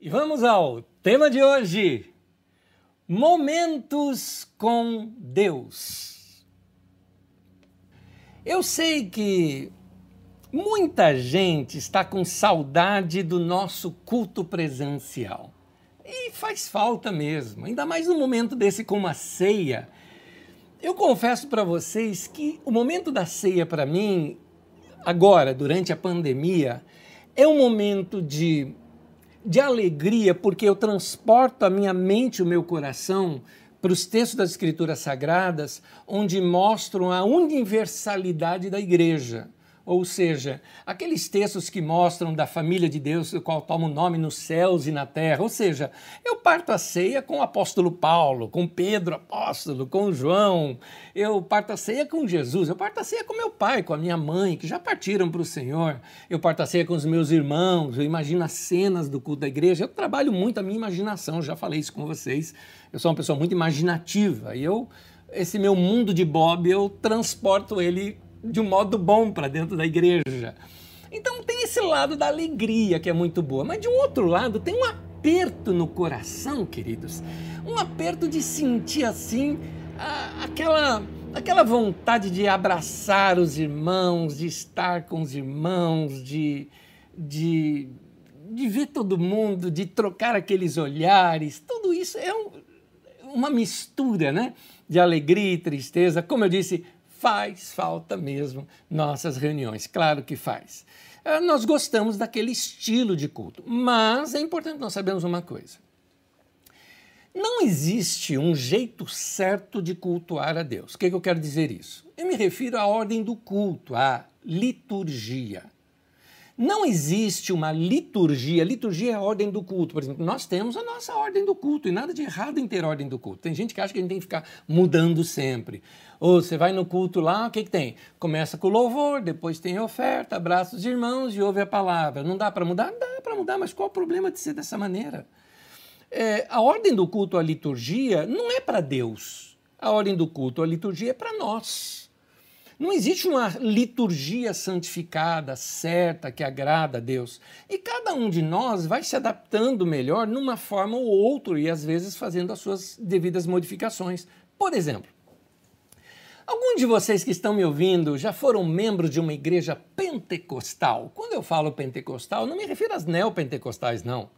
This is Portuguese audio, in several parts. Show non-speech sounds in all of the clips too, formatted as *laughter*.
E vamos ao tema de hoje: Momentos com Deus. Eu sei que muita gente está com saudade do nosso culto presencial. E faz falta mesmo, ainda mais no momento desse com uma ceia. Eu confesso para vocês que o momento da ceia para mim, agora, durante a pandemia, é um momento de de alegria, porque eu transporto a minha mente, o meu coração, para os textos das Escrituras Sagradas, onde mostram a universalidade da igreja. Ou seja, aqueles textos que mostram da família de Deus, do qual toma o nome nos céus e na terra. Ou seja, eu parto a ceia com o apóstolo Paulo, com Pedro apóstolo, com João. Eu parto a ceia com Jesus. Eu parto a ceia com meu pai, com a minha mãe, que já partiram para o Senhor. Eu parto a ceia com os meus irmãos. Eu imagino as cenas do culto da igreja. Eu trabalho muito a minha imaginação, já falei isso com vocês. Eu sou uma pessoa muito imaginativa e eu esse meu mundo de Bob, eu transporto ele de um modo bom para dentro da igreja. Então tem esse lado da alegria que é muito boa, mas de um outro lado tem um aperto no coração, queridos. Um aperto de sentir assim a, aquela aquela vontade de abraçar os irmãos, de estar com os irmãos, de, de, de ver todo mundo, de trocar aqueles olhares, tudo isso é um, uma mistura né? de alegria e tristeza. Como eu disse, faz falta mesmo nossas reuniões. Claro que faz. Ah, nós gostamos daquele estilo de culto, mas é importante nós sabermos uma coisa. Não existe um jeito certo de cultuar a Deus. O que, é que eu quero dizer isso? Eu me refiro à ordem do culto, à liturgia. Não existe uma liturgia. Liturgia é a ordem do culto. Por exemplo, nós temos a nossa ordem do culto e nada de errado em ter ordem do culto. Tem gente que acha que a gente tem que ficar mudando sempre. Ou você vai no culto lá, o que, que tem? Começa com louvor, depois tem oferta, abraça os irmãos e ouve a palavra. Não dá para mudar? Dá para mudar, mas qual o problema de ser dessa maneira? É, a ordem do culto, a liturgia, não é para Deus. A ordem do culto, a liturgia é para nós. Não existe uma liturgia santificada, certa, que agrada a Deus. E cada um de nós vai se adaptando melhor numa forma ou outra e às vezes fazendo as suas devidas modificações. Por exemplo, Alguns de vocês que estão me ouvindo já foram membros de uma igreja pentecostal? Quando eu falo pentecostal, não me refiro às neopentecostais, não.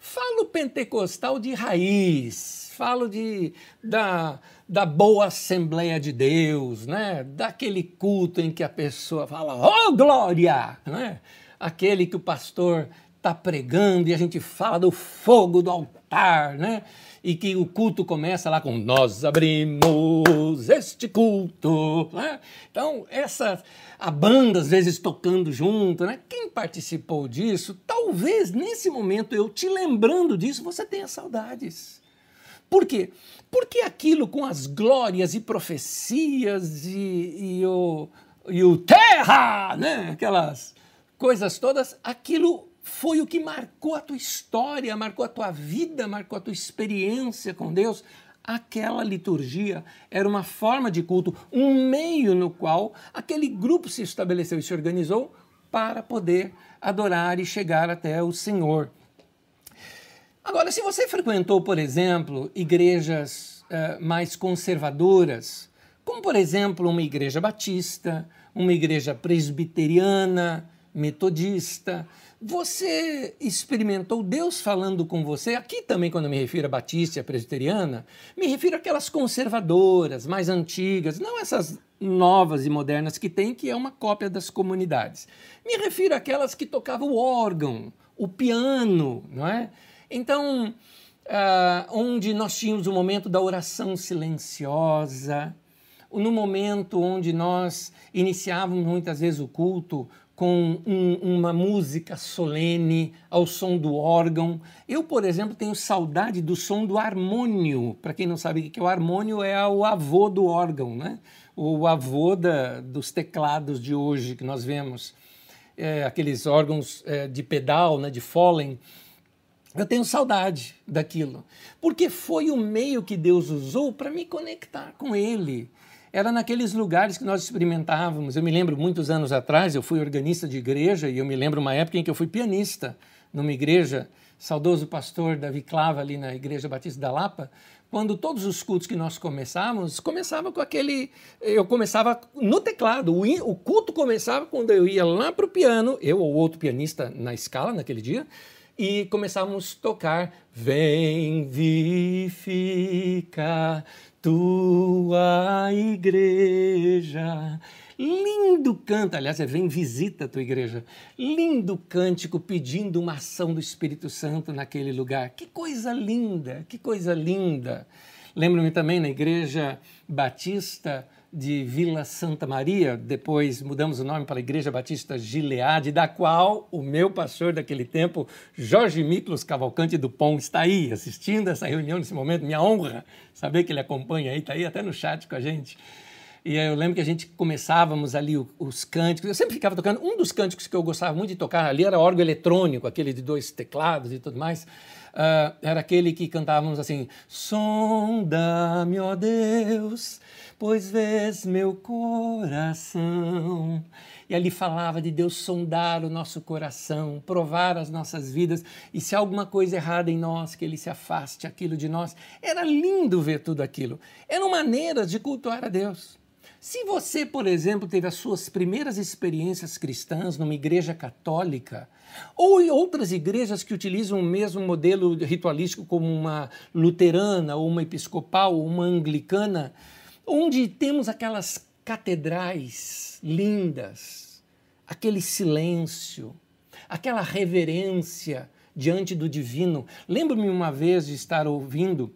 Falo pentecostal de raiz, falo de, da, da boa Assembleia de Deus, né? daquele culto em que a pessoa fala, oh glória! Né? Aquele que o pastor está pregando e a gente fala do fogo do altar, né? E que o culto começa lá com nós abrimos este culto. Né? Então, essa, a banda às vezes tocando junto, né? quem participou disso, talvez nesse momento eu te lembrando disso, você tenha saudades. Por quê? Porque aquilo com as glórias e profecias e, e o, e o terra, né? aquelas coisas todas, aquilo foi o que marcou a tua história, marcou a tua vida, marcou a tua experiência com Deus. Aquela liturgia era uma forma de culto, um meio no qual aquele grupo se estabeleceu e se organizou para poder adorar e chegar até o Senhor. Agora, se você frequentou, por exemplo, igrejas uh, mais conservadoras, como por exemplo uma igreja batista, uma igreja presbiteriana, metodista, você experimentou Deus falando com você? Aqui também, quando eu me refiro a batista a presbiteriana, me refiro àquelas conservadoras, mais antigas, não essas novas e modernas que tem, que é uma cópia das comunidades. Me refiro àquelas que tocavam o órgão, o piano, não é? Então, uh, onde nós tínhamos o momento da oração silenciosa, no momento onde nós iniciávamos muitas vezes o culto com um, uma música solene ao som do órgão. Eu, por exemplo, tenho saudade do som do harmônio. Para quem não sabe o que é o harmônio, é o avô do órgão, né? o avô da, dos teclados de hoje que nós vemos, é, aqueles órgãos é, de pedal, né, de Follen. Eu tenho saudade daquilo, porque foi o meio que Deus usou para me conectar com Ele era naqueles lugares que nós experimentávamos. Eu me lembro, muitos anos atrás, eu fui organista de igreja e eu me lembro uma época em que eu fui pianista numa igreja saudoso pastor Davi Clava ali na Igreja Batista da Lapa, quando todos os cultos que nós começávamos, começava com aquele. Eu começava no teclado. O, culto começava quando eu ia lá para o piano, eu ou outro pianista na escala naquele dia, e começávamos a tocar Vem vivifica tua igreja. Lindo canto, aliás, é Vem visita a tua igreja. Lindo cântico pedindo uma ação do Espírito Santo naquele lugar. Que coisa linda, que coisa linda. Lembro-me também na igreja batista de Vila Santa Maria, depois mudamos o nome para a Igreja Batista Gileade, da qual o meu pastor daquele tempo, Jorge Miklos Cavalcante do Pão, está aí assistindo essa reunião nesse momento. Minha honra saber que ele acompanha aí, está aí até no chat com a gente. E eu lembro que a gente começávamos ali os cânticos. Eu sempre ficava tocando. Um dos cânticos que eu gostava muito de tocar ali era órgão eletrônico, aquele de dois teclados e tudo mais. Uh, era aquele que cantávamos assim: Sonda-me, ó Deus, pois vês meu coração. E ali falava de Deus sondar o nosso coração, provar as nossas vidas e se há alguma coisa errada em nós, que Ele se afaste aquilo de nós. Era lindo ver tudo aquilo. Eram maneiras de cultuar a Deus. Se você, por exemplo, teve as suas primeiras experiências cristãs numa igreja católica, ou em outras igrejas que utilizam o mesmo modelo ritualístico, como uma luterana, ou uma episcopal, ou uma anglicana, onde temos aquelas catedrais lindas, aquele silêncio, aquela reverência diante do divino. Lembro-me uma vez de estar ouvindo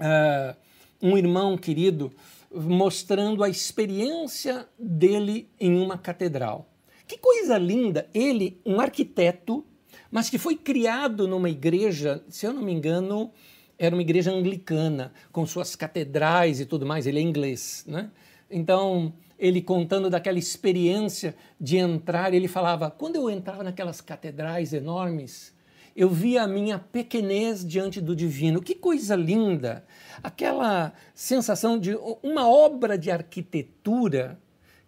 uh, um irmão querido mostrando a experiência dele em uma catedral. Que coisa linda! Ele, um arquiteto, mas que foi criado numa igreja, se eu não me engano, era uma igreja anglicana, com suas catedrais e tudo mais. Ele é inglês, né? Então, ele contando daquela experiência de entrar, ele falava: quando eu entrava naquelas catedrais enormes, eu via a minha pequenez diante do divino. Que coisa linda! Aquela sensação de uma obra de arquitetura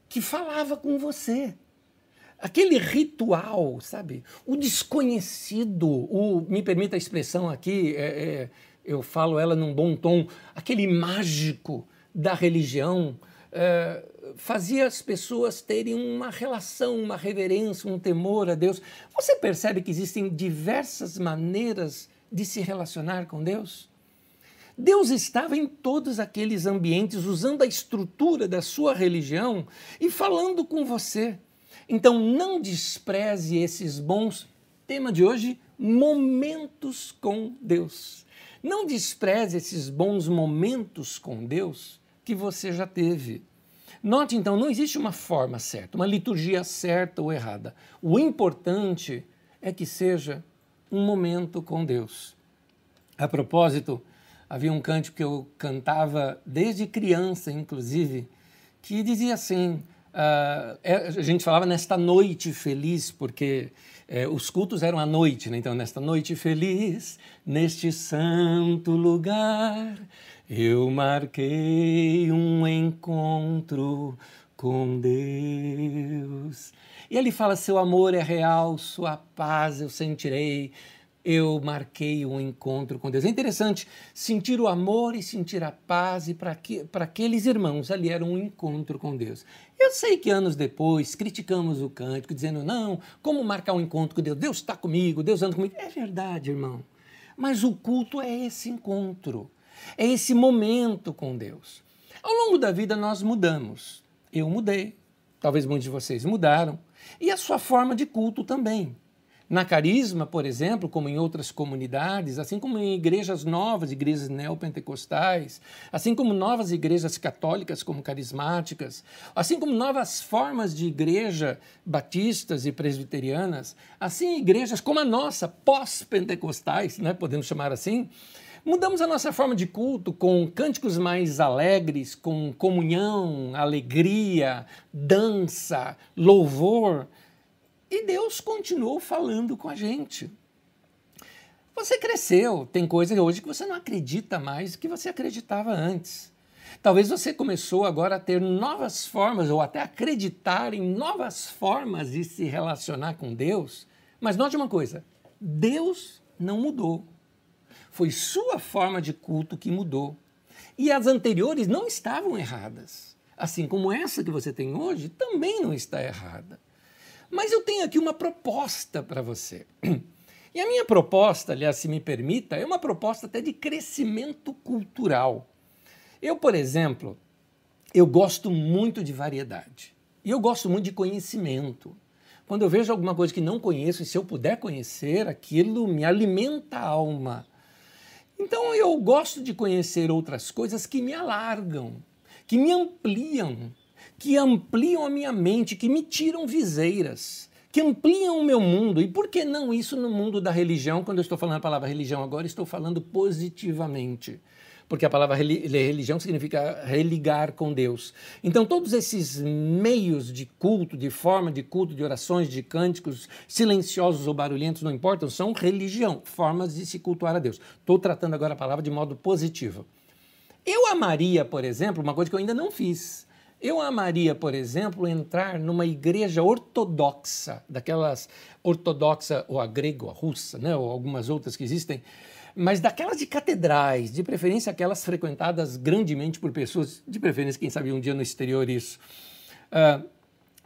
que falava com você. Aquele ritual, sabe? O desconhecido, o, me permita a expressão aqui, é, é, eu falo ela num bom tom, aquele mágico da religião, é, fazia as pessoas terem uma relação, uma reverência, um temor a Deus. Você percebe que existem diversas maneiras de se relacionar com Deus? Deus estava em todos aqueles ambientes, usando a estrutura da sua religião e falando com você. Então não despreze esses bons, tema de hoje, momentos com Deus. Não despreze esses bons momentos com Deus que você já teve. Note então, não existe uma forma certa, uma liturgia certa ou errada. O importante é que seja um momento com Deus. A propósito, havia um cântico que eu cantava desde criança, inclusive, que dizia assim: uh, a gente falava nesta noite feliz, porque uh, os cultos eram à noite, né? então, nesta noite feliz, neste santo lugar, eu marquei um encontro com Deus. E ele fala: seu amor é real, sua paz eu sentirei. Eu marquei um encontro com Deus. É interessante sentir o amor e sentir a paz, e para aqueles irmãos ali era um encontro com Deus. Eu sei que anos depois criticamos o cântico, dizendo: não, como marcar um encontro com Deus? Deus está comigo, Deus anda comigo. É verdade, irmão. Mas o culto é esse encontro. É esse momento com Deus. Ao longo da vida nós mudamos. Eu mudei, talvez muitos de vocês mudaram, e a sua forma de culto também. Na Carisma, por exemplo, como em outras comunidades, assim como em igrejas novas, igrejas neopentecostais, assim como novas igrejas católicas como carismáticas, assim como novas formas de igreja batistas e presbiterianas, assim igrejas como a nossa, pós-pentecostais, né, podemos chamar assim, Mudamos a nossa forma de culto com cânticos mais alegres, com comunhão, alegria, dança, louvor. E Deus continuou falando com a gente. Você cresceu, tem coisas hoje que você não acredita mais que você acreditava antes. Talvez você começou agora a ter novas formas ou até acreditar em novas formas de se relacionar com Deus. Mas note uma coisa: Deus não mudou. Foi sua forma de culto que mudou. E as anteriores não estavam erradas. Assim como essa que você tem hoje também não está errada. Mas eu tenho aqui uma proposta para você. *clears throat* E a minha proposta, aliás, se me permita, é uma proposta até de crescimento cultural. Eu, por exemplo, eu gosto muito de variedade. E eu gosto muito de conhecimento. Quando eu vejo alguma coisa que não conheço, e se eu puder conhecer, aquilo me alimenta a alma. Então eu gosto de conhecer outras coisas que me alargam, que me ampliam, que ampliam a minha mente, que me tiram viseiras, que ampliam o meu mundo. E por que não isso no mundo da religião? Quando eu estou falando a palavra religião agora, estou falando positivamente porque a palavra religião significa religar com Deus. Então, todos esses meios de culto, de forma de culto, de orações, de cânticos, silenciosos ou barulhentos, não importam, são religião, formas de se cultuar a Deus. Estou tratando agora a palavra de modo positivo. Eu amaria, por exemplo, uma coisa que eu ainda não fiz. Eu amaria, por exemplo, entrar numa igreja ortodoxa, daquelas ortodoxa ou a grega, ou a russa, né, ou algumas outras que existem, mas daquelas de catedrais, de preferência aquelas frequentadas grandemente por pessoas, de preferência, quem sabe um dia no exterior isso, uh,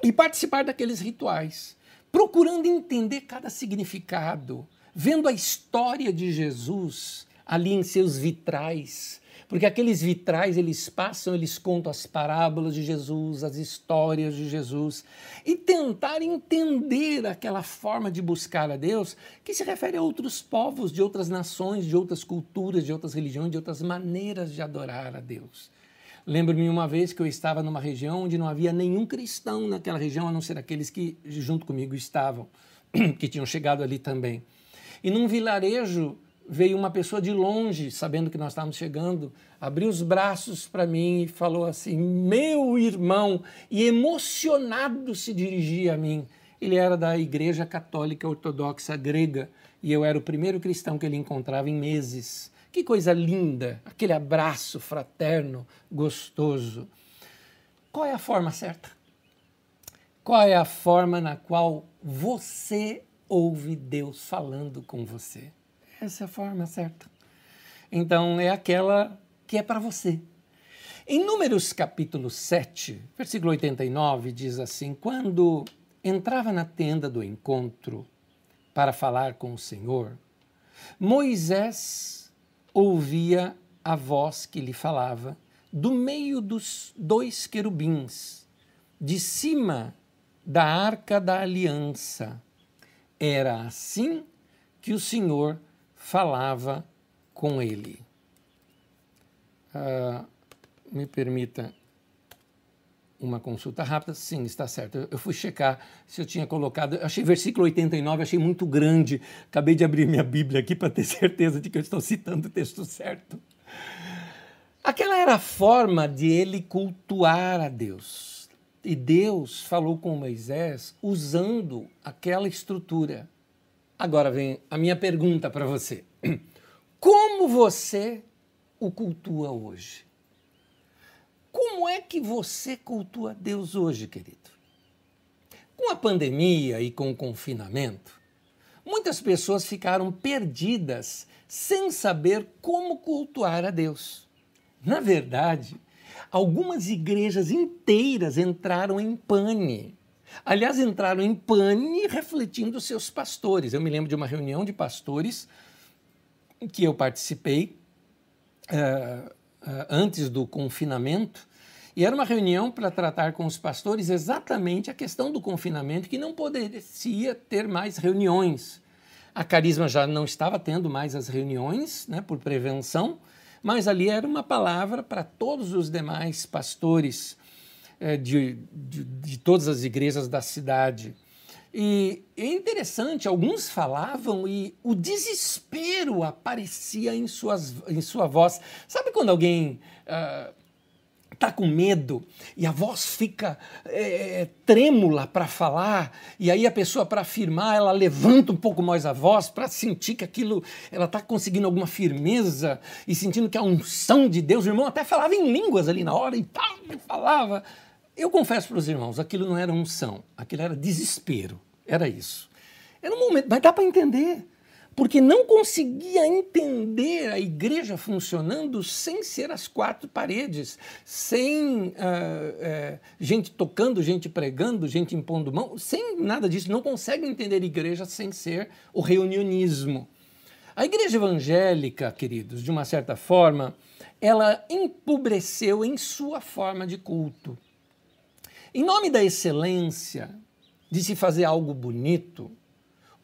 e participar daqueles rituais, procurando entender cada significado, vendo a história de Jesus ali em seus vitrais, porque aqueles vitrais, eles passam, eles contam as parábolas de Jesus, as histórias de Jesus, e tentar entender aquela forma de buscar a Deus que se refere a outros povos, de outras nações, de outras culturas, de outras religiões, de outras maneiras de adorar a Deus. Lembro-me uma vez que eu estava numa região onde não havia nenhum cristão naquela região, a não ser aqueles que junto comigo estavam, *clears throat* que tinham chegado ali também. E num vilarejo veio uma pessoa de longe, sabendo que nós estávamos chegando, abriu os braços para mim e falou assim: Meu irmão, e emocionado se dirigia a mim. Ele era da Igreja Católica Ortodoxa Grega e eu era o primeiro cristão que ele encontrava em meses. Que coisa linda, aquele abraço fraterno, gostoso. Qual é a forma certa? Qual é a forma na qual você ouve Deus falando com você? Essa é a forma certa. Então é aquela que é para você. Em Números capítulo 7, versículo 89, diz assim: Quando entrava na tenda do encontro para falar com o Senhor, Moisés ouvia a voz que lhe falava do meio dos dois querubins, de cima da arca da aliança. Era assim que o Senhor falava com ele. Uh, me permita uma consulta rápida. Sim, está certo. Eu fui checar se eu tinha colocado. Eu achei versículo 89, achei muito grande. Acabei de abrir minha Bíblia aqui para ter *laughs* certeza de que eu estou citando o texto certo. Aquela era a forma de ele cultuar a Deus. E Deus falou com Moisés usando aquela estrutura. Agora vem a minha pergunta para você. Como você o cultua hoje? Como é que você cultua Deus hoje, querido? Com a pandemia e com o confinamento, muitas pessoas ficaram perdidas sem saber como cultuar a Deus. Na verdade, algumas igrejas inteiras entraram em pane Aliás, entraram em pane refletindo seus pastores. Eu me lembro de uma reunião de pastores que eu participei uh, uh, antes do confinamento, e era uma reunião para tratar com os pastores exatamente a questão do confinamento, que não poderia ter mais reuniões. A Carisma já não estava tendo mais as reuniões, né, por prevenção, mas ali era uma palavra para todos os demais pastores de, de, de todas as igrejas da cidade. E é interessante, alguns falavam e o desespero aparecia em, suas, em sua voz. Sabe quando alguém está uh, com medo e a voz fica é, trêmula para falar, e aí a pessoa, para afirmar, ela levanta um pouco mais a voz para sentir que aquilo, ela está conseguindo alguma firmeza e sentindo que a unção de Deus, o irmão até falava em línguas ali na hora e pá, falava. Eu confesso para os irmãos, aquilo não era unção, aquilo era desespero, era isso. Era um momento, mas dá para entender. porque não conseguia entender a igreja funcionando sem ser as quatro paredes, sem uh, uh, gente tocando, gente pregando, gente impondo mão, sem nada disso. Não consegue entender a igreja sem ser o reunionismo. A igreja evangélica, queridos, de uma certa forma, ela empobreceu em sua forma de culto. Em nome da excelência, de se fazer algo bonito,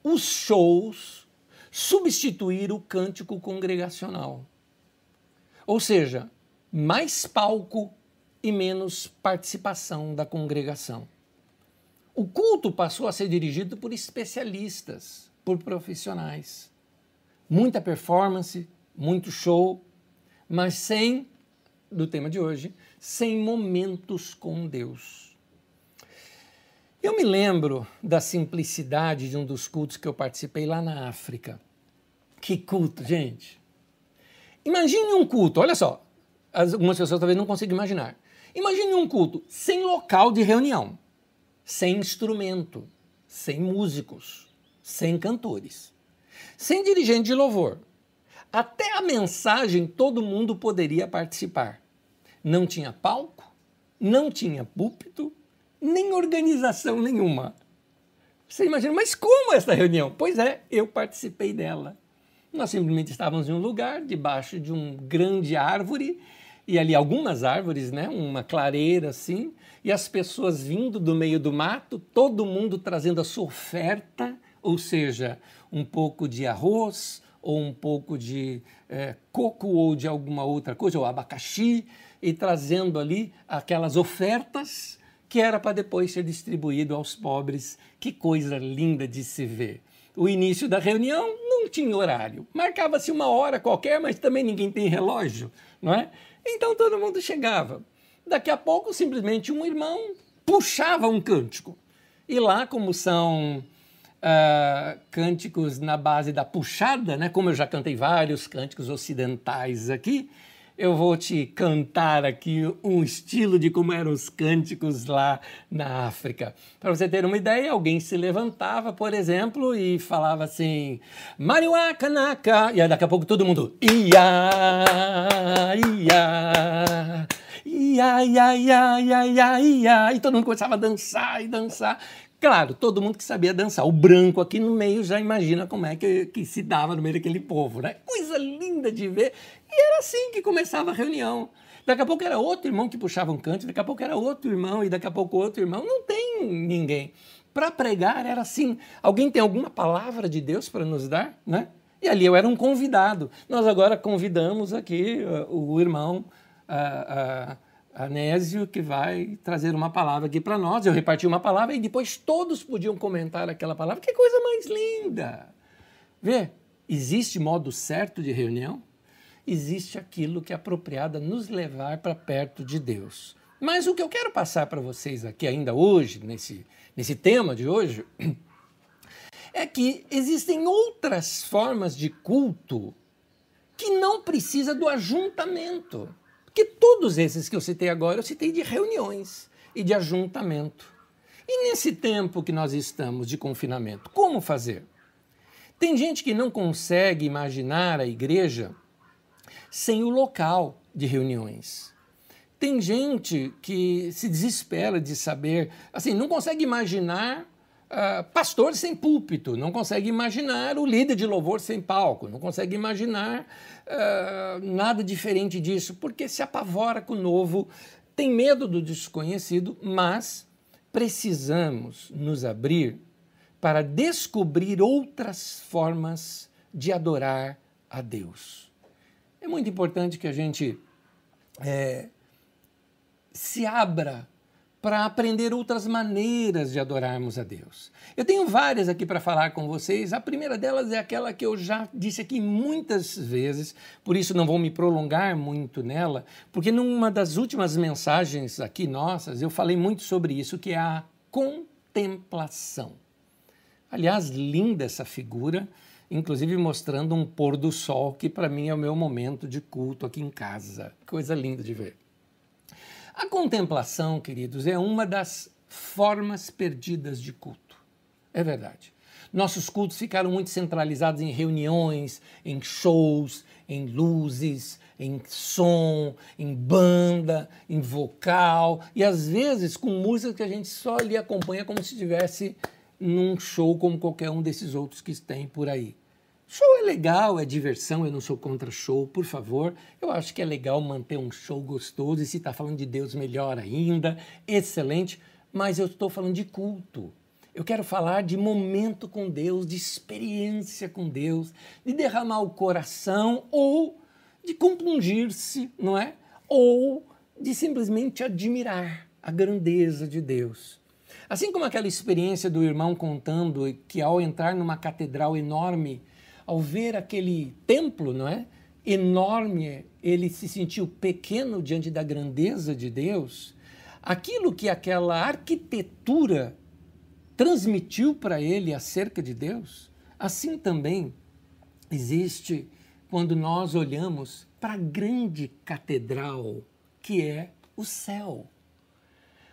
os shows substituir o cântico congregacional. Ou seja, mais palco e menos participação da congregação. O culto passou a ser dirigido por especialistas, por profissionais. Muita performance, muito show, mas sem, do tema de hoje, sem momentos com Deus. Eu me lembro da simplicidade de um dos cultos que eu participei lá na África. Que culto, gente! Imagine um culto, olha só, algumas pessoas talvez não consigam imaginar. Imagine um culto sem local de reunião, sem instrumento, sem músicos, sem cantores, sem dirigente de louvor. Até a mensagem todo mundo poderia participar. Não tinha palco, não tinha púlpito, nem organização nenhuma. Você imagina, mas como essa reunião? Pois é, eu participei dela. Nós simplesmente estávamos em um lugar, debaixo de uma grande árvore, e ali algumas árvores, né? Uma clareira assim, e as pessoas vindo do meio do mato, todo mundo trazendo a sua oferta, ou seja, um pouco de arroz, ou um pouco de é, coco, ou de alguma outra coisa, ou abacaxi, e trazendo ali aquelas ofertas que era para depois ser distribuído aos pobres. Que coisa linda de se ver. O início da reunião não tinha horário. Marcava-se uma hora qualquer, mas também ninguém tem relógio, não é? Então todo mundo chegava. Daqui a pouco, simplesmente um irmão puxava um cântico. E lá, como são uh, cânticos na base da puxada, né? como eu já cantei vários cânticos ocidentais aqui, eu vou te cantar aqui um estilo de como eram os cânticos lá na África. Para você ter uma ideia, alguém se levantava, por exemplo, e falava assim: Mariwa Kanaka, e aí daqui a pouco todo mundo ia, ia. Ia, ia, ia, ia, ia, ia, e todo mundo começava a dançar e dançar. Claro, todo mundo que sabia dançar. O branco aqui no meio já imagina como é que, que se dava no meio daquele povo, né? Coisa linda de ver. E era assim que começava a reunião. Daqui a pouco era outro irmão que puxava um canto, daqui a pouco era outro irmão, e daqui a pouco outro irmão. Não tem ninguém. Para pregar era assim. Alguém tem alguma palavra de Deus para nos dar, né? E ali eu era um convidado. Nós agora convidamos aqui uh, o irmão. Uh, uh, Anésio que vai trazer uma palavra aqui para nós. Eu reparti uma palavra e depois todos podiam comentar aquela palavra. Que coisa mais linda! Vê, existe modo certo de reunião? Existe aquilo que é apropriado a nos levar para perto de Deus. Mas o que eu quero passar para vocês aqui ainda hoje, nesse, nesse tema de hoje, é que existem outras formas de culto que não precisa do ajuntamento. Porque todos esses que eu citei agora, eu citei de reuniões e de ajuntamento. E nesse tempo que nós estamos de confinamento, como fazer? Tem gente que não consegue imaginar a igreja sem o local de reuniões. Tem gente que se desespera de saber, assim, não consegue imaginar uh, pastor sem púlpito, não consegue imaginar o líder de louvor sem palco, não consegue imaginar uh, nada diferente disso, porque se apavora com o novo, tem medo do desconhecido, mas precisamos nos abrir para descobrir outras formas de adorar a Deus. É muito importante que a gente é, se abra para aprender outras maneiras de adorarmos a Deus. Eu tenho várias aqui para falar com vocês. A primeira delas é aquela que eu já disse aqui muitas vezes, por isso não vou me prolongar muito nela, porque numa das últimas mensagens aqui nossas eu falei muito sobre isso, que é a contemplação. Aliás, linda essa figura, inclusive mostrando um pôr do sol, que para mim é o meu momento de culto aqui em casa. Coisa linda de ver. A contemplação, queridos, é uma das formas perdidas de culto. É verdade. Nossos cultos ficaram muito centralizados em reuniões, em shows, em luzes, em som, em banda, em vocal e às vezes com música que a gente só lhe acompanha como se estivesse num show como qualquer um desses outros que tem por aí. Show é legal, é diversão, eu não sou contra show, por favor. Eu acho que é legal manter um show gostoso e se está falando de Deus, melhor ainda, excelente. Mas eu estou falando de culto. Eu quero falar de momento com Deus, de experiência com Deus, de derramar o coração ou de compungir-se, não é? Ou de simplesmente admirar a grandeza de Deus. Assim como aquela experiência do irmão contando que ao entrar numa catedral enorme, ao ver aquele templo, não é? Enorme, ele se sentiu pequeno diante da grandeza de Deus. Aquilo que aquela arquitetura transmitiu para ele acerca de Deus, assim também existe quando nós olhamos para a grande catedral que é o céu.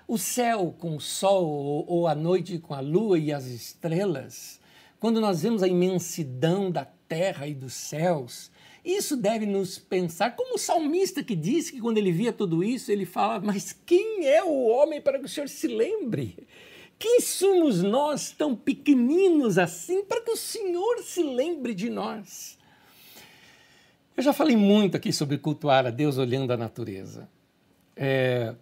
O céu com o sol ou a noite com a lua e as estrelas quando nós vemos a imensidão da terra e dos céus, isso deve nos pensar, como o salmista que disse que quando ele via tudo isso, ele fala: Mas quem é o homem para que o Senhor se lembre? Quem somos nós tão pequeninos assim para que o Senhor se lembre de nós? Eu já falei muito aqui sobre cultuar a Deus olhando a natureza. É,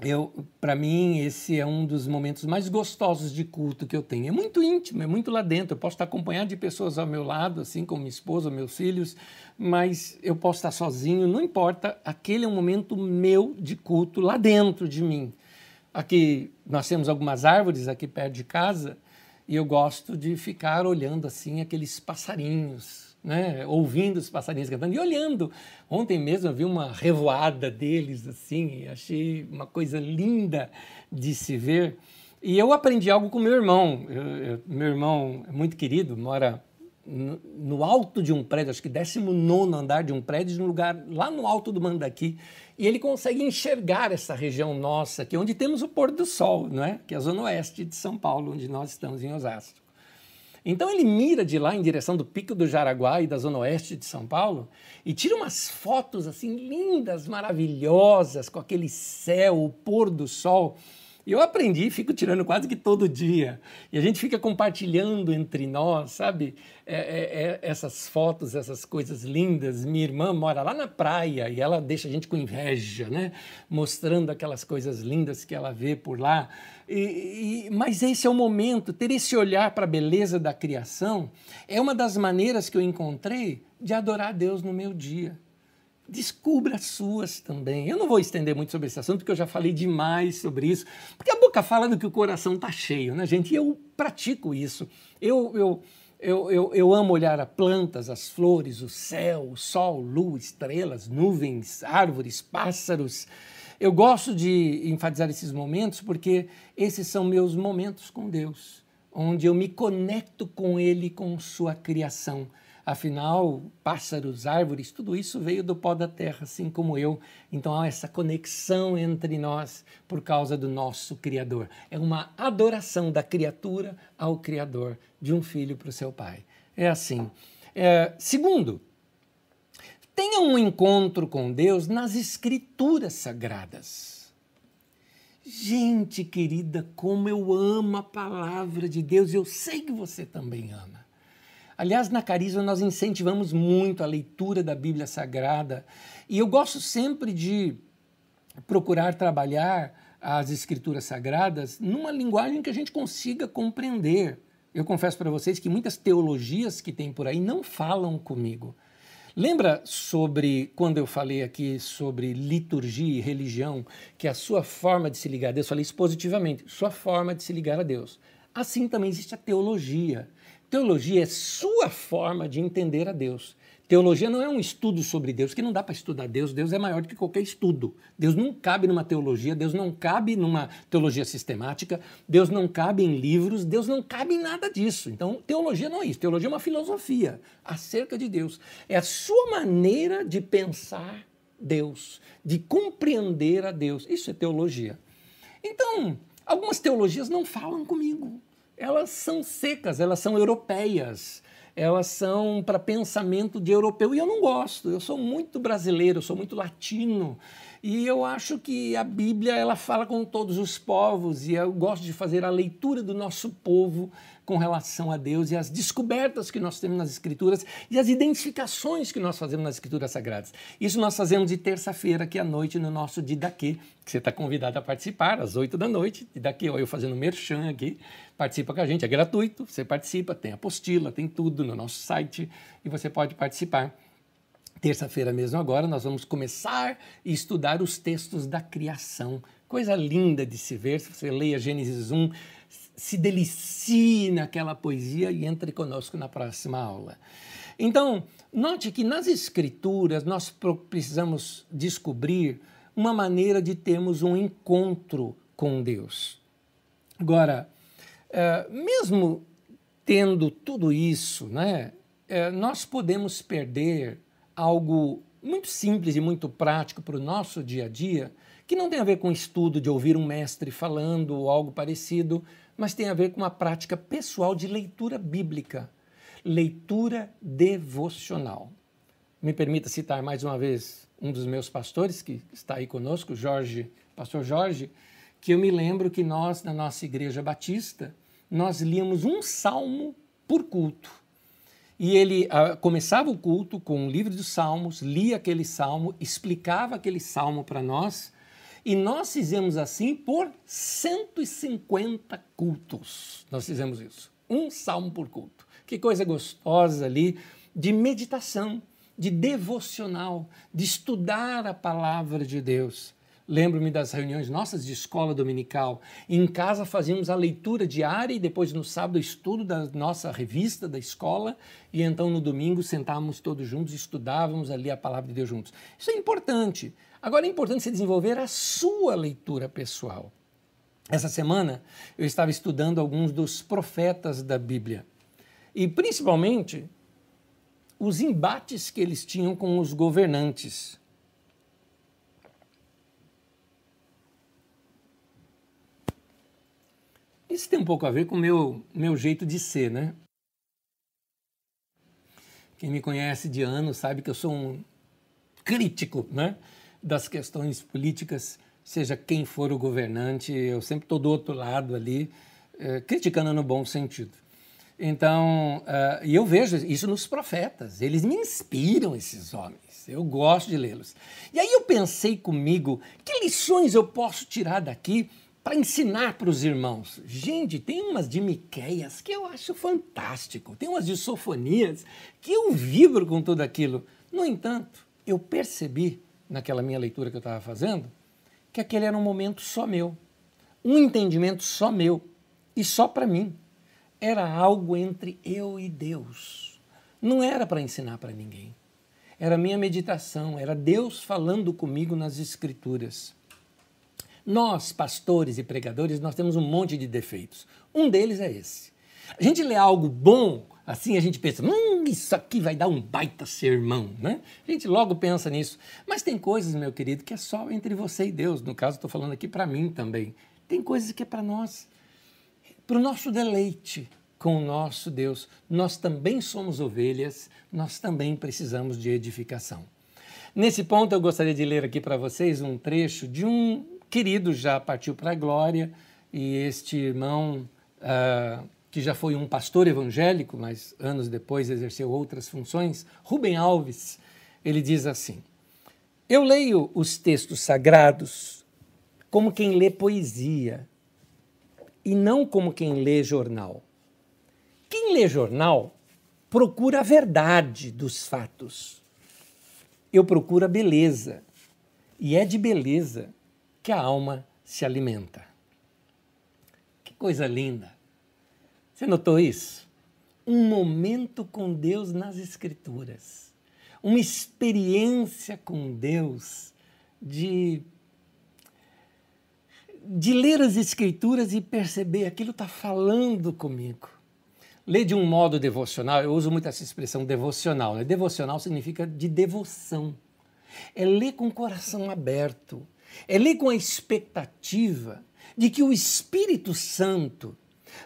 eu, para mim, esse é um dos momentos mais gostosos de culto que eu tenho. É muito íntimo, é muito lá dentro. Eu posso estar acompanhado de pessoas ao meu lado, assim como minha esposa, meus filhos, mas eu posso estar sozinho, não importa. Aquele é um momento meu de culto lá dentro de mim. Aqui nós temos algumas árvores aqui perto de casa e eu gosto de ficar olhando assim aqueles passarinhos né, ouvindo os passarinhos cantando e olhando. Ontem mesmo eu vi uma revoada deles, assim, achei uma coisa linda de se ver. E eu aprendi algo com meu irmão. Eu, eu, meu irmão é muito querido, mora no, no, alto de um prédio, acho que 19 andar de um prédio, num lugar lá no alto do Mandaqui. E ele consegue enxergar essa região nossa, que é onde temos o pôr do sol, não é? que é a zona oeste de São Paulo, onde nós estamos em Osasco. Então ele mira de lá em direção do Pico do Jaraguá e da zona oeste de São Paulo e tira umas fotos assim lindas, maravilhosas, com aquele céu, o pôr do sol. E eu aprendi, fico tirando quase que todo dia. E a gente fica compartilhando entre nós, sabe? É, é, é, essas fotos, essas coisas lindas. Minha irmã mora lá na praia e ela deixa a gente com inveja, né? Mostrando aquelas coisas lindas que ela vê por lá. E, e, mas esse é o momento, ter esse olhar para a beleza da criação é uma das maneiras que eu encontrei de adorar Deus no meu dia descubra as suas também. Eu não vou estender muito sobre esse assunto, porque eu já falei demais sobre isso, porque a boca fala do que o coração está cheio, né, gente? E eu pratico isso. Eu, eu, eu, eu, eu amo olhar as plantas, as flores, o céu, o sol, lua, estrelas, nuvens, árvores, pássaros. Eu gosto de enfatizar esses momentos porque esses são meus momentos com Deus, onde eu me conecto com Ele, com Sua criação Afinal, pássaros, árvores, tudo isso veio do pó da terra, assim como eu. Então há essa conexão entre nós por causa do nosso Criador. É uma adoração da criatura ao Criador, de um filho para o seu pai. É assim. É, segundo, tenha um encontro com Deus nas Escrituras Sagradas. Gente querida, como eu amo a palavra de Deus, eu sei que você também ama. Aliás, na Carisma nós incentivamos muito a leitura da Bíblia Sagrada e eu gosto sempre de procurar trabalhar as Escrituras Sagradas numa linguagem que a gente consiga compreender. Eu confesso para vocês que muitas teologias que tem por aí não falam comigo. Lembra sobre quando eu falei aqui sobre liturgia e religião, que a sua forma de se ligar a Deus, falei isso positivamente, sua forma de se ligar a Deus. Assim também existe a teologia. Teologia é sua forma de entender a Deus. Teologia não é um estudo sobre Deus, que não dá para estudar Deus. Deus é maior do que qualquer estudo. Deus não cabe numa teologia, Deus não cabe numa teologia sistemática, Deus não cabe em livros, Deus não cabe em nada disso. Então, teologia não é isso. Teologia é uma filosofia acerca de Deus. É a sua maneira de pensar Deus, de compreender a Deus. Isso é teologia. Então, algumas teologias não falam comigo elas são secas, elas são europeias, elas são para pensamento de europeu e eu não gosto. Eu sou muito brasileiro, eu sou muito latino. E eu acho que a Bíblia ela fala com todos os povos e eu gosto de fazer a leitura do nosso povo com relação a Deus e as descobertas que nós temos nas Escrituras e as identificações que nós fazemos nas Escrituras Sagradas. Isso nós fazemos de terça-feira aqui à noite no nosso Didaquê, que você está convidado a participar às oito da noite. Didaquê, eu fazendo merchan aqui, participa com a gente, é gratuito, você participa, tem apostila, tem tudo no nosso site e você pode participar. Terça-feira mesmo agora nós vamos começar a estudar os textos da criação. Coisa linda de se ver, se você leia Gênesis 1, se delicie naquela poesia e entre conosco na próxima aula. Então, note que nas Escrituras nós precisamos descobrir uma maneira de termos um encontro com Deus. Agora, é, mesmo tendo tudo isso, né, é, nós podemos perder algo muito simples e muito prático para o nosso dia a dia, que não tem a ver com estudo de ouvir um mestre falando ou algo parecido, mas tem a ver com uma prática pessoal de leitura bíblica, leitura devocional. Me permita citar mais uma vez um dos meus pastores que está aí conosco, Jorge, pastor Jorge, que eu me lembro que nós na nossa igreja batista, nós líamos um salmo por culto. E ele uh, começava o culto com um livro dos salmos, lia aquele salmo, explicava aquele salmo para nós e nós fizemos assim por 150 cultos. Nós fizemos isso. Um salmo por culto. Que coisa gostosa ali de meditação, de devocional, de estudar a palavra de Deus. Lembro-me das reuniões nossas de escola dominical. Em casa fazíamos a leitura diária e depois no sábado o estudo da nossa revista da escola e então no domingo sentávamos todos juntos e estudávamos ali a palavra de Deus juntos. Isso é importante. Agora é importante você desenvolver a sua leitura pessoal. Essa semana eu estava estudando alguns dos profetas da Bíblia e principalmente os embates que eles tinham com os governantes. Isso tem um pouco a ver com o meu, meu jeito de ser, né? Quem me conhece de anos sabe que eu sou um crítico, né? das questões políticas, seja quem for o governante, eu sempre estou do outro lado ali, eh, criticando no bom sentido. Então, uh, e eu vejo isso nos profetas, eles me inspiram, esses homens, eu gosto de lê-los. E aí eu pensei comigo, que lições eu posso tirar daqui para ensinar para os irmãos? Gente, tem umas de Miqueias que eu acho fantástico, tem umas de Sofonias que eu vibro com tudo aquilo. No entanto, eu percebi naquela minha leitura que eu estava fazendo, que aquele era um momento só meu, um entendimento só meu e só para mim. Era algo entre eu e Deus. Não era para ensinar para ninguém. Era minha meditação, era Deus falando comigo nas Escrituras. Nós, pastores e pregadores, nós temos um monte de defeitos. Um deles é esse. A gente lê algo bom, Assim a gente pensa, hum, isso aqui vai dar um baita sermão, né? A gente logo pensa nisso. Mas tem coisas, meu querido, que é só entre você e Deus. No caso, estou falando aqui para mim também. Tem coisas que é para nós, para o nosso deleite com o nosso Deus. Nós também somos ovelhas, nós também precisamos de edificação. Nesse ponto, eu gostaria de ler aqui para vocês um trecho de um querido já partiu para a glória, e este irmão. Uh, que já foi um pastor evangélico, mas anos depois exerceu outras funções, Rubem Alves, ele diz assim: Eu leio os textos sagrados como quem lê poesia e não como quem lê jornal. Quem lê jornal procura a verdade dos fatos. Eu procuro a beleza, e é de beleza que a alma se alimenta. Que coisa linda! Você notou isso? Um momento com Deus nas Escrituras. Uma experiência com Deus de, de ler as Escrituras e perceber aquilo está falando comigo. Ler de um modo devocional, eu uso muito essa expressão devocional. Né? Devocional significa de devoção. É ler com o coração aberto. É ler com a expectativa de que o Espírito Santo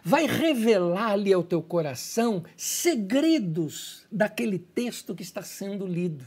vai revelar ali ao teu coração segredos daquele texto que está sendo lido.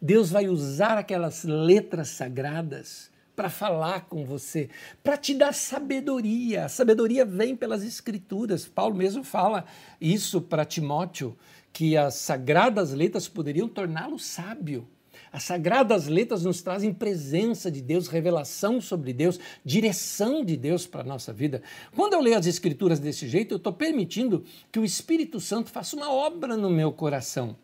Deus vai usar aquelas letras sagradas para falar com você, para te dar sabedoria. A sabedoria vem pelas Escrituras. Paulo mesmo fala isso para Timóteo, que as sagradas letras poderiam torná-lo sábio. As sagradas letras nos trazem presença de Deus, revelação sobre Deus, direção de Deus para a nossa vida. Quando eu leio as Escrituras desse jeito, eu estou permitindo que o Espírito Santo faça uma obra no meu coração.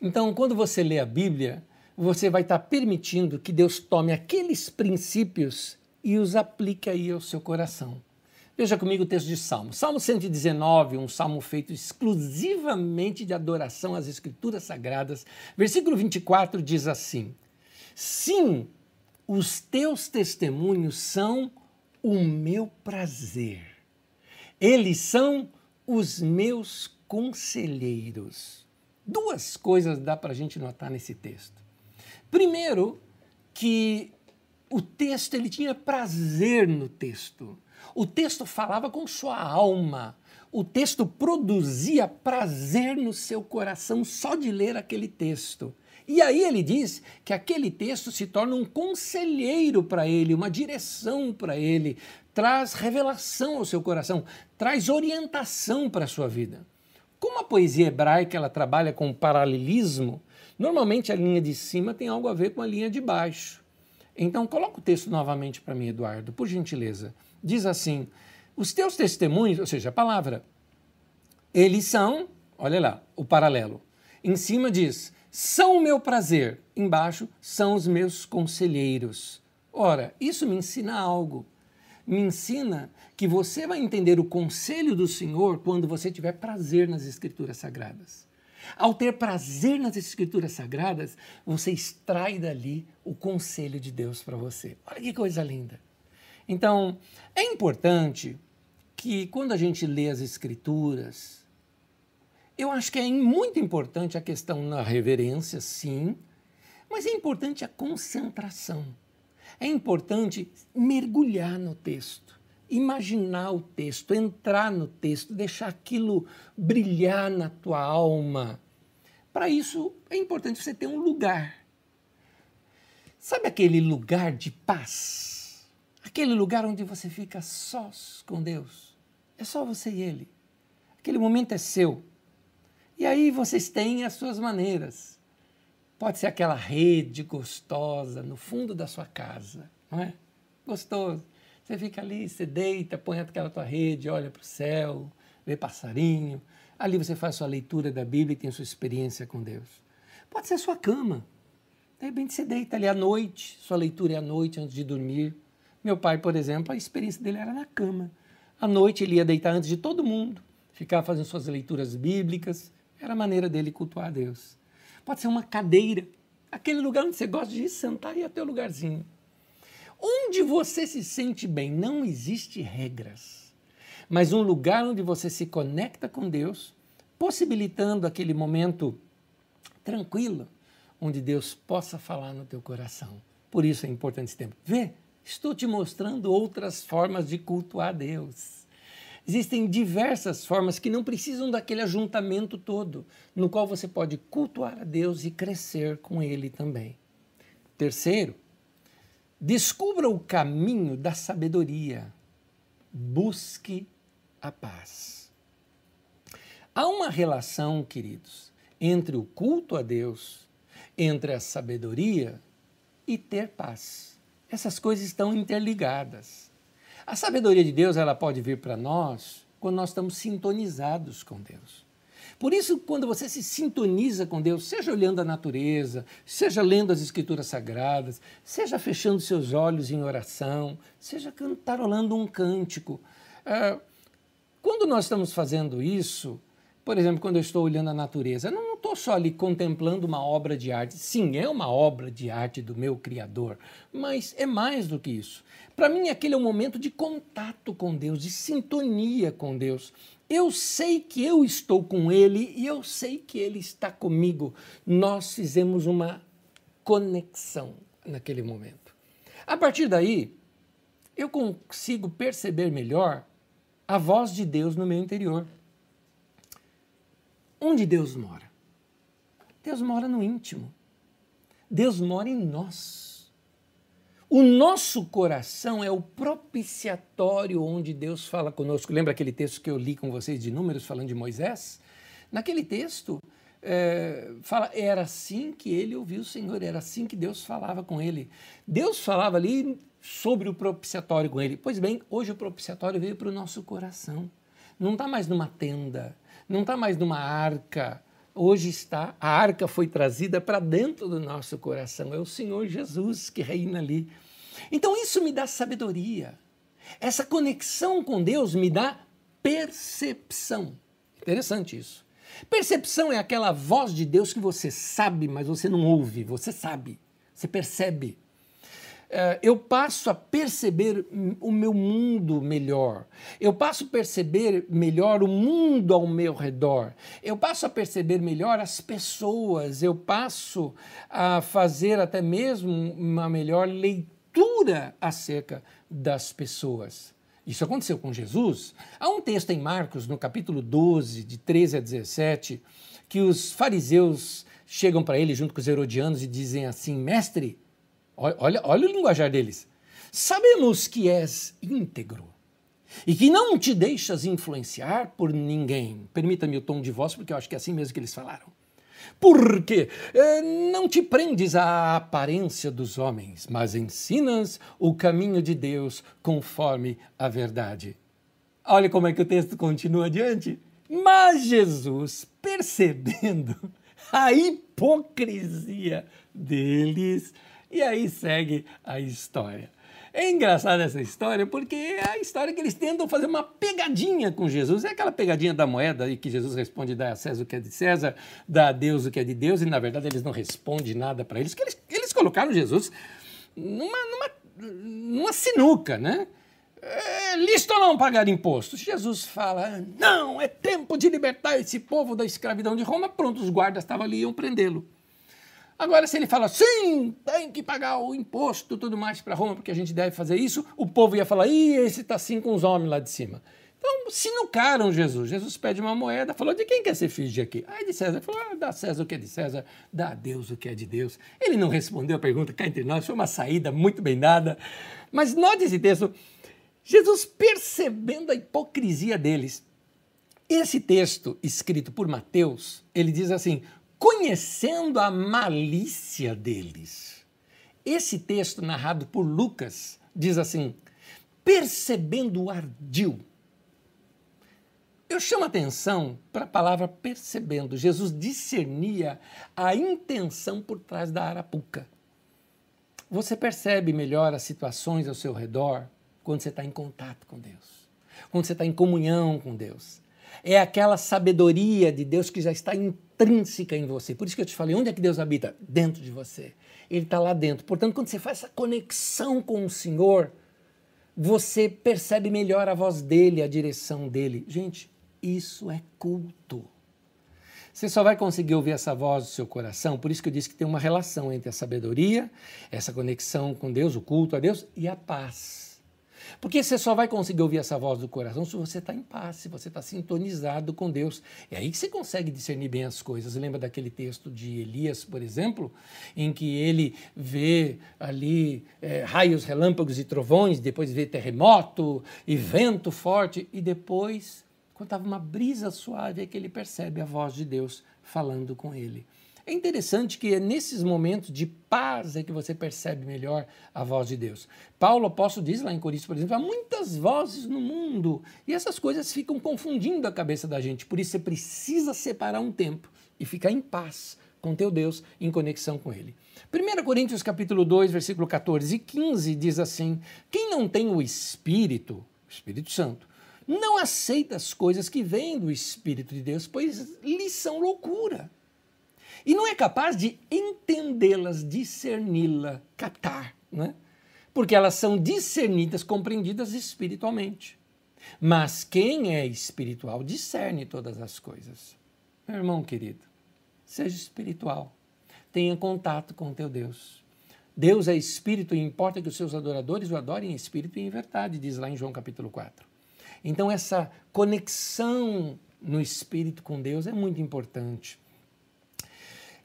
Então, quando você lê a Bíblia, você vai estar permitindo que Deus tome aqueles princípios e os aplique aí ao seu coração. Veja comigo o texto de Salmo. Salmo 119, um salmo feito exclusivamente de adoração às Escrituras Sagradas. Versículo 24 diz assim: Sim, os teus testemunhos são o meu prazer. Eles são os meus conselheiros. Duas coisas dá para a gente notar nesse texto. Primeiro, que o texto ele tinha prazer no texto. O texto falava com sua alma. O texto produzia prazer no seu coração só de ler aquele texto. E aí ele diz que aquele texto se torna um conselheiro para ele, uma direção para ele, traz revelação ao seu coração, traz orientação para a sua vida. Como a poesia hebraica ela trabalha com paralelismo, normalmente a linha de cima tem algo a ver com a linha de baixo. Então coloca o texto novamente para mim, Eduardo, por gentileza diz assim: os teus testemunhos, ou seja, a palavra, eles são, olha lá, o paralelo. Em cima diz: são o meu prazer. Embaixo, são os meus conselheiros. Ora, isso me ensina algo. Me ensina que você vai entender o conselho do Senhor quando você tiver prazer nas Escrituras Sagradas. Ao ter prazer nas Escrituras Sagradas, você extrai dali o conselho de Deus para você. Olha que coisa linda. Então, é importante que quando a gente lê as Escrituras, eu acho que é muito importante a questão da reverência, sim, mas é importante a concentração. É importante mergulhar no texto, imaginar o texto, entrar no texto, deixar aquilo brilhar na tua alma. Para isso, é importante você ter um lugar. Sabe aquele lugar de paz? Aquele lugar onde você fica sós com Deus. É só você e Ele. Aquele momento é seu. E aí vocês têm as suas maneiras. Pode ser aquela rede gostosa no fundo da sua casa, não é? Gostoso. Você fica ali, você deita, põe aquela tua rede, olha para o céu, vê passarinho. Ali você faz sua leitura da Bíblia e tem sua experiência com Deus. Pode ser a sua cama. De repente você deita ali à noite, sua leitura é à noite antes de dormir. Meu pai, por exemplo, a experiência dele era na cama. À noite ele ia deitar antes de todo mundo, ficava fazendo suas leituras bíblicas. Era a maneira dele cultuar a Deus. Pode ser uma cadeira, aquele lugar onde você gosta de ir sentar e até o lugarzinho. Onde você se sente bem, não existe regras, mas um lugar onde você se conecta com Deus, possibilitando aquele momento tranquilo, onde Deus possa falar no teu coração. Por isso é importante esse tempo. Vê, Estou te mostrando outras formas de cultuar a Deus. Existem diversas formas que não precisam daquele ajuntamento todo, no qual você pode cultuar a Deus e crescer com Ele também. Terceiro, descubra o caminho da sabedoria. Busque a paz. Há uma relação, queridos, entre o culto a Deus, entre a sabedoria e ter paz. Essas coisas estão interligadas. A sabedoria de Deus ela pode vir para nós quando nós estamos sintonizados com Deus. Por isso, quando você se sintoniza com Deus, seja olhando a natureza, seja lendo as Escrituras Sagradas, seja fechando seus olhos em oração, seja cantarolando um cântico. É, quando nós estamos fazendo isso, por exemplo, quando eu estou olhando a natureza, não estou só ali contemplando uma obra de arte. Sim, é uma obra de arte do meu Criador, mas é mais do que isso. Para mim, aquele é um momento de contato com Deus, de sintonia com Deus. Eu sei que eu estou com Ele e eu sei que Ele está comigo. Nós fizemos uma conexão naquele momento. A partir daí, eu consigo perceber melhor a voz de Deus no meu interior. Onde Deus mora? Deus mora no íntimo. Deus mora em nós. O nosso coração é o propiciatório onde Deus fala conosco. Lembra aquele texto que eu li com vocês de Números, falando de Moisés? Naquele texto, é, fala, era assim que ele ouviu o Senhor, era assim que Deus falava com ele. Deus falava ali sobre o propiciatório com ele. Pois bem, hoje o propiciatório veio para o nosso coração. Não está mais numa tenda, não está mais numa arca. Hoje está, a arca foi trazida para dentro do nosso coração. É o Senhor Jesus que reina ali. Então isso me dá sabedoria. Essa conexão com Deus me dá percepção. Interessante isso. Percepção é aquela voz de Deus que você sabe, mas você não ouve, você sabe, você percebe. Eh, eu passo a perceber o meu mundo melhor. Eu passo a perceber melhor o mundo ao meu redor. Eu passo a perceber melhor as pessoas. Eu passo a fazer até mesmo uma melhor leitura acerca das pessoas. Isso aconteceu com Jesus. Há um texto em Marcos, no capítulo 12, de 13 a 17, que os fariseus chegam para ele junto com os herodianos e dizem assim: Mestre, olha, olha o linguajar deles. Sabemos que és íntegro e que não te deixas influenciar por ninguém. Permita-me o tom de voz, porque eu acho que é assim mesmo que eles falaram. Porque eh, não te prendes à aparência dos homens, mas ensinas o caminho de Deus conforme a verdade. Olha como é que o texto continua adiante. Mas Jesus, percebendo a hipocrisia deles, e aí segue a história. É engraçada essa história porque é a história que eles tentam fazer uma pegadinha com Jesus. É aquela pegadinha da moeda e que Jesus responde: dá a César o que é de César, dá a Deus o que é de Deus, e na verdade eles não respondem nada para eles, eles, eles colocaram Jesus numa, numa, numa sinuca, né? É, listo ou não pagar impostos? Jesus fala: não, é tempo de libertar esse povo da escravidão de Roma. Pronto, os guardas estavam ali e iam prendê-lo. Agora, se ele fala, sim, tem que pagar o imposto tudo mais para Roma, porque a gente deve fazer isso, o povo ia falar, ih, esse está assim com os homens lá de cima. Então, sinucaram Jesus. Jesus pede uma moeda, falou, de quem quer ser filho aqui? Aí de César, falou, ah, dá César o que é de César, dá a Deus o que é de Deus. Ele não respondeu a pergunta cá entre nós, foi uma saída muito bem dada. Mas note esse texto, Jesus percebendo a hipocrisia deles. Esse texto, escrito por Mateus, ele diz assim, conhecendo a malícia deles. Esse texto, narrado por Lucas, diz assim: percebendo o ardil. Eu chamo atenção para a palavra percebendo. Jesus discernia a intenção por trás da arapuca. Você percebe melhor as situações ao seu redor quando você está em contato com Deus, quando você está em comunhão com Deus. É aquela sabedoria de Deus que já está intrínseca em você. Por isso que eu te falei, onde é que Deus habita? Dentro de você. Ele está lá dentro. Portanto, quando você faz essa conexão com o Senhor, você percebe melhor a voz dele, a direção dele. Gente, isso é culto. Você só vai conseguir ouvir essa voz do seu coração, por isso que eu disse que tem uma relação entre a sabedoria, essa conexão com Deus, o culto a Deus e a paz. Porque você só vai conseguir ouvir essa voz do coração se você está em paz, se você está sintonizado com Deus. É aí que você consegue discernir bem as coisas. Lembra daquele texto de Elias, por exemplo, em que ele vê ali é, raios, relâmpagos e trovões, depois vê terremoto e vento forte, e depois, quando estava uma brisa suave, é que ele percebe a voz de Deus falando com ele. É interessante que é nesses momentos de paz é que você percebe melhor a voz de Deus. Paulo, apóstolo, diz lá em Coríntios, por exemplo, há muitas vozes no mundo e essas coisas ficam confundindo a cabeça da gente. Por isso você precisa separar um tempo e ficar em paz com teu Deus, em conexão com Ele. 1 Coríntios capítulo 2, versículo 14 e 15 diz assim, quem não tem o Espírito, Espírito Santo, não aceita as coisas que vêm do Espírito de Deus, pois lhes são loucura e não é capaz de entendê-las, discerni-la, captar, né? porque elas são discernidas, compreendidas espiritualmente. Mas quem é espiritual discerne todas as coisas. Meu irmão querido, seja espiritual, tenha contato com teu Deus. Deus é espírito e importa que os seus adoradores o adorem em espírito e em verdade, diz lá em João capítulo 4. Então, essa conexão no espírito com Deus é muito importante.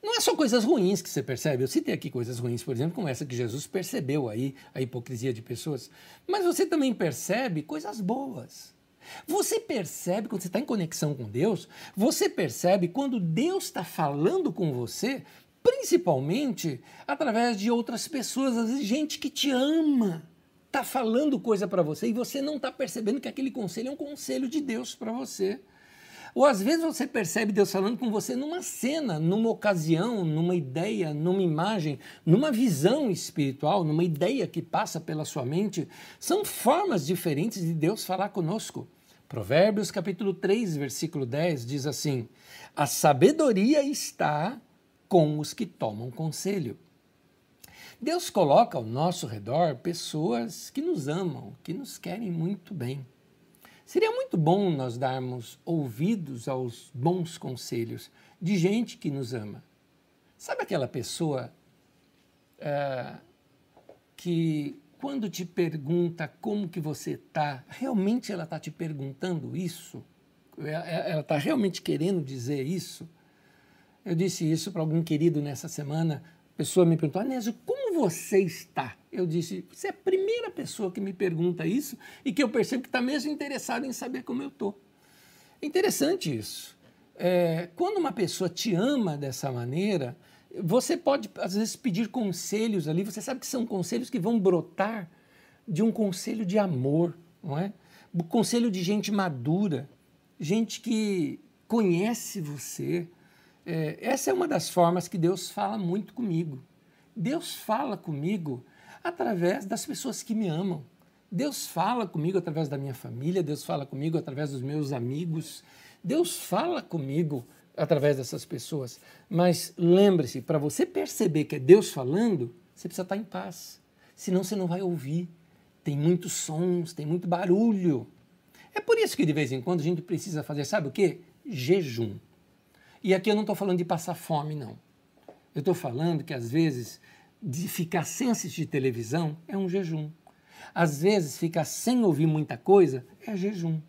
Não é só coisas ruins que você percebe. Eu citei aqui coisas ruins, por exemplo, como essa que Jesus percebeu aí, a hipocrisia de pessoas. Mas você também percebe coisas boas. Você percebe quando você está em conexão com Deus, você percebe quando Deus está falando com você, principalmente através de outras pessoas, às vezes gente que te ama, está falando coisa para você e você não está percebendo que aquele conselho é um conselho de Deus para você. Ou às vezes você percebe Deus falando com você numa cena, numa ocasião, numa ideia, numa imagem, numa visão espiritual, numa ideia que passa pela sua mente. São formas diferentes de Deus falar conosco. Provérbios capítulo 3, versículo 10 diz assim: A sabedoria está com os que tomam conselho. Deus coloca ao nosso redor pessoas que nos amam, que nos querem muito bem. Seria muito bom nós darmos ouvidos aos bons conselhos de gente que nos ama. Sabe aquela pessoa é, que quando te pergunta como que você está, realmente ela está te perguntando isso? É, é, ela está realmente querendo dizer isso? Eu disse isso para algum querido nessa semana. A pessoa me perguntou, Anésio, como você está? Eu disse, você é a primeira pessoa que me pergunta isso e que eu percebo que está mesmo interessado em saber como eu estou. É interessante isso. É, quando uma pessoa te ama dessa maneira, você pode, às vezes, pedir conselhos ali, você sabe que são conselhos que vão brotar de um conselho de amor, não é? O conselho de gente madura, gente que conhece você. É, essa é uma das formas que Deus fala muito comigo. Deus fala comigo através das pessoas que me amam. Deus fala comigo através da minha família, Deus fala comigo através dos meus amigos, Deus fala comigo através dessas pessoas. Mas lembre-se, para você perceber que é Deus falando, você precisa estar em paz. Senão você não vai ouvir. Tem muitos sons, tem muito barulho. É por isso que de vez em quando a gente precisa fazer, sabe o quê? Jejum. E aqui eu não estou falando de passar fome, não. Eu estou falando que às vezes de ficar sem assistir televisão é um jejum. Às vezes ficar sem ouvir muita coisa é jejum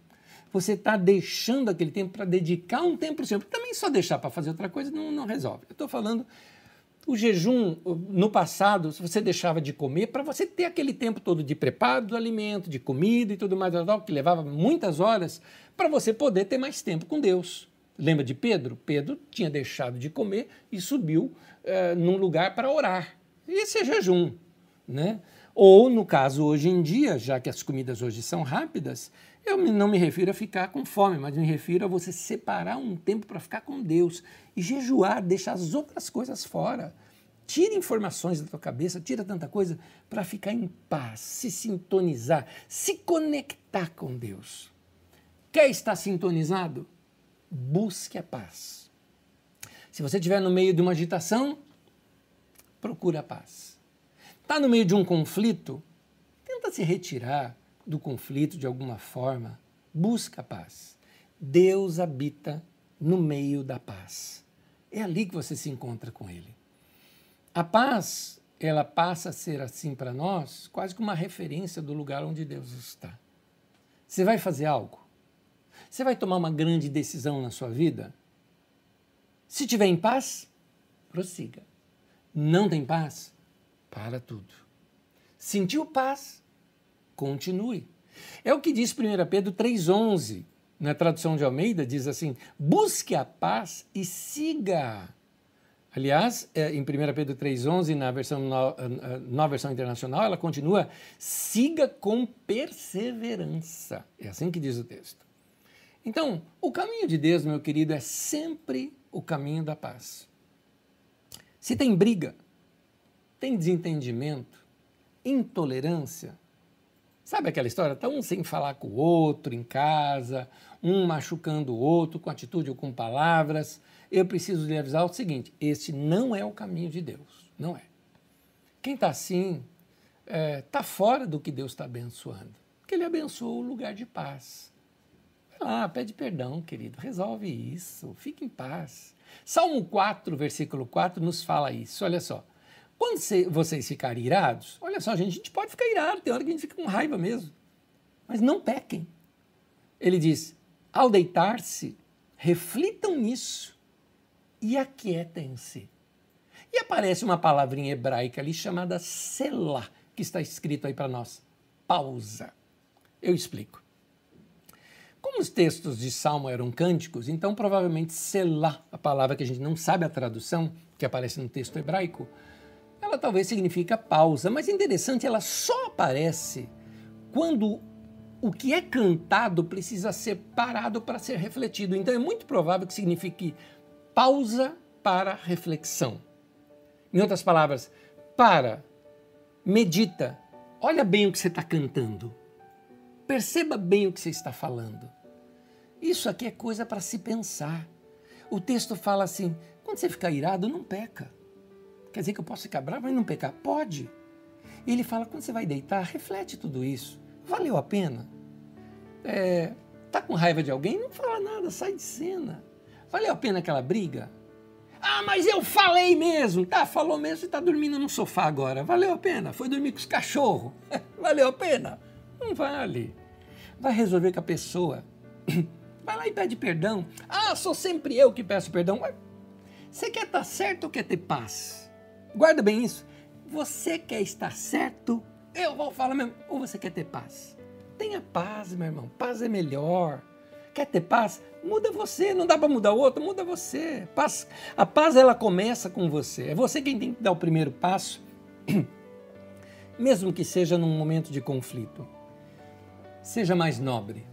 você está deixando aquele tempo para dedicar um tempo para o Senhor. Também só deixar para fazer outra coisa não, não resolve. Eu estou falando o jejum, no passado, você deixava de comer, para você ter aquele tempo todo de preparo do alimento, de comida e tudo mais, que levava muitas horas, para você poder ter mais tempo com Deus. Lembra de Pedro? Pedro tinha deixado de comer e subiu uh, num lugar para orar. Esse é jejum. Né? Ou, no caso, hoje em dia, já que as comidas hoje são rápidas, eu não me refiro a ficar com fome, mas me refiro a você separar um tempo para ficar com Deus e jejuar, deixar as outras coisas fora. Tira informações da tua cabeça, tira tanta coisa para ficar em paz, se sintonizar, se conectar com Deus. Quer estar sintonizado? Busque a paz. Se você estiver no meio de uma agitação, procure a paz. Está no meio de um conflito? Tenta se retirar, do conflito de alguma forma, busca a paz. Deus habita no meio da paz. É ali que você se encontra com Ele. A paz, ela passa a ser assim para nós, quase que uma referência do lugar onde Deus está. Você vai fazer algo? Você vai tomar uma grande decisão na sua vida? Se tiver em paz, prossiga. Não tem paz? Para tudo. Sentiu paz? continue. É o que diz 1 Pedro 3,11. Na tradução de Almeida, diz assim: busque a paz e siga. Aliás, é, em 1 Pedro 3,11, na versão, nova versão internacional, ela continua: siga com perseverança. É assim que diz o texto. Então, o caminho de Deus, meu querido, é sempre o caminho da paz. Se tem briga, tem desentendimento, intolerância, Sabe aquela história? Está um sem falar com o outro em casa, um machucando o outro com atitude ou com palavras. Eu preciso lhe avisar o seguinte: este não é o caminho de Deus. Não é. Quem está assim está é, tá fora do que Deus está abençoando. Porque Ele abençoou o lugar de paz. Ah, pede perdão, querido, resolve isso, fique em paz. Salmo 4, versículo 4 nos fala isso. Olha só. Quando vocês ficarem irados, olha só, gente, a gente pode ficar irado, tem hora que a gente fica com raiva mesmo. Mas não pequem. Ele diz: ao deitar-se, reflitam nisso e aquietem-se. E aparece uma palavrinha hebraica ali chamada selah, que está escrito aí para nós: pausa. Eu explico. Como os textos de Salmo eram cânticos, então provavelmente selah, a palavra que a gente não sabe a tradução, que aparece no texto hebraico, ela talvez significa pausa, mas interessante, ela só aparece quando o que é cantado precisa ser parado para ser refletido. Então é muito provável que signifique pausa para reflexão. Em outras palavras, para, medita, olha bem o que você está cantando, perceba bem o que você está falando. Isso aqui é coisa para se pensar. O texto fala assim: quando você ficar irado, não peca. Quer dizer que eu posso ficar bravo e não pecar? Pode. Ele fala: quando você vai deitar, reflete tudo isso. Valeu a pena? É, tá com raiva de alguém? Não fala nada, sai de cena. Valeu a pena aquela briga? Ah, mas eu falei mesmo. Tá, falou mesmo e tá dormindo no sofá agora. Valeu a pena? Foi dormir com os cachorros. *laughs* Valeu a pena? Não vale. Vai resolver com a pessoa. *clears throat* Vai lá e pede perdão. Ah, sou sempre eu que peço perdão. Você quer estar certo ou quer ter paz? Guarda bem isso. Você quer estar certo? Eu vou falar mesmo. Ou você quer ter paz? Tenha paz, meu irmão. Paz é melhor. Quer ter paz? Muda você. Não dá para mudar o outro, muda você. Paz, a paz ela começa com você. É você quem tem que dar o primeiro passo, *clears throat* mesmo que seja num momento de conflito. Seja mais nobre.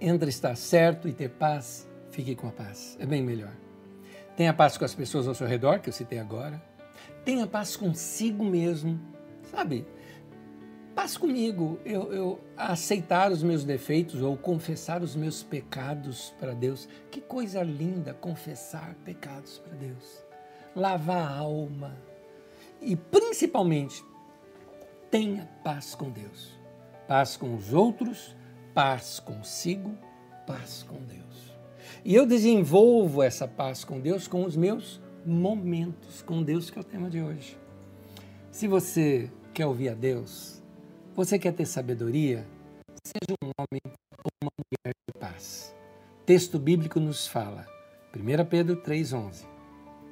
Entre estar certo e ter paz, fique com a paz. É bem melhor. Tenha paz com as pessoas ao seu redor, que eu citei agora. Tenha paz consigo mesmo. Sabe? Paz comigo, eu, eu aceitar os meus defeitos ou confessar os meus pecados para Deus. Que coisa linda confessar pecados para Deus. Lavar a alma. E principalmente, tenha paz com Deus. Paz com os outros, paz consigo, paz com Deus. E eu desenvolvo essa paz com Deus com os meus momentos com Deus, que é o tema de hoje. Se você quer ouvir a Deus, você quer ter sabedoria? Seja um homem ou uma mulher de paz. Texto bíblico nos fala, 1 Pedro 3,11: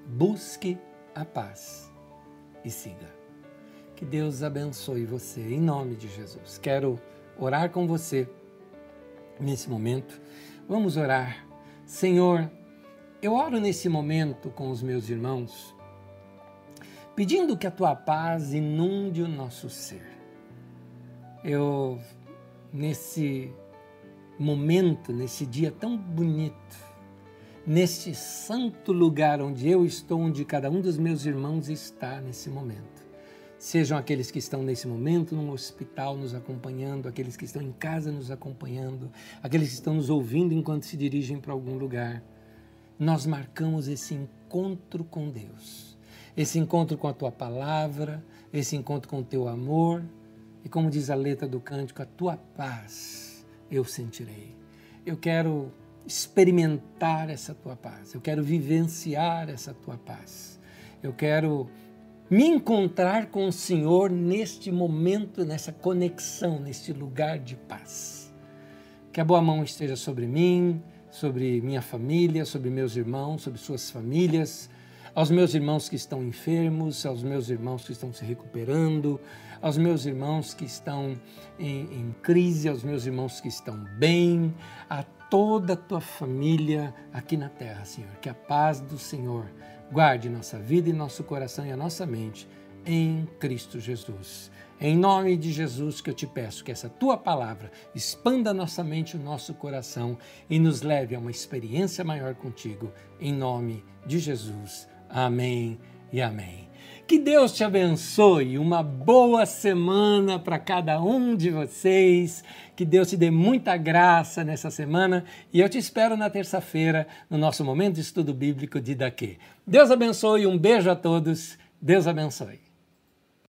Busque a paz e siga. Que Deus abençoe você, em nome de Jesus. Quero orar com você nesse momento. Vamos orar. Senhor, eu oro nesse momento com os meus irmãos, pedindo que a tua paz inunde o nosso ser eu, nesse momento, nesse dia tão bonito, neste santo lugar onde eu estou, onde cada um dos meus irmãos está nesse momento. Sejam aqueles que estão nesse momento no hospital nos acompanhando, aqueles que estão em casa nos acompanhando, aqueles que estão nos ouvindo enquanto se dirigem para algum lugar. Nós marcamos esse encontro com Deus, esse encontro com a tua palavra, esse encontro com o teu amor, e como diz a letra do cântico, a tua paz eu sentirei. Eu quero experimentar essa tua paz. Eu quero vivenciar essa tua paz. Eu quero me encontrar com o Senhor neste momento, nessa conexão, neste lugar de paz. Que a boa mão esteja sobre mim, sobre minha família, sobre meus irmãos, sobre suas famílias, aos meus irmãos que estão enfermos, aos meus irmãos que estão se recuperando, aos meus irmãos que estão em, em crise, aos meus irmãos que estão bem, a toda a tua família aqui na terra, Senhor. Que a paz do Senhor guarde nossa vida e nosso coração e a nossa mente em Cristo Jesus. Em nome de Jesus que eu te peço que essa tua palavra expanda nossa mente e o nosso coração e nos leve a uma experiência maior contigo. Em nome de Jesus. Amém e amém. Que Deus te abençoe, uma boa semana para cada um de vocês. Que Deus te dê muita graça nessa semana e eu te espero na terça-feira no nosso momento de estudo bíblico de daqui. Deus abençoe, um beijo a todos. Deus abençoe.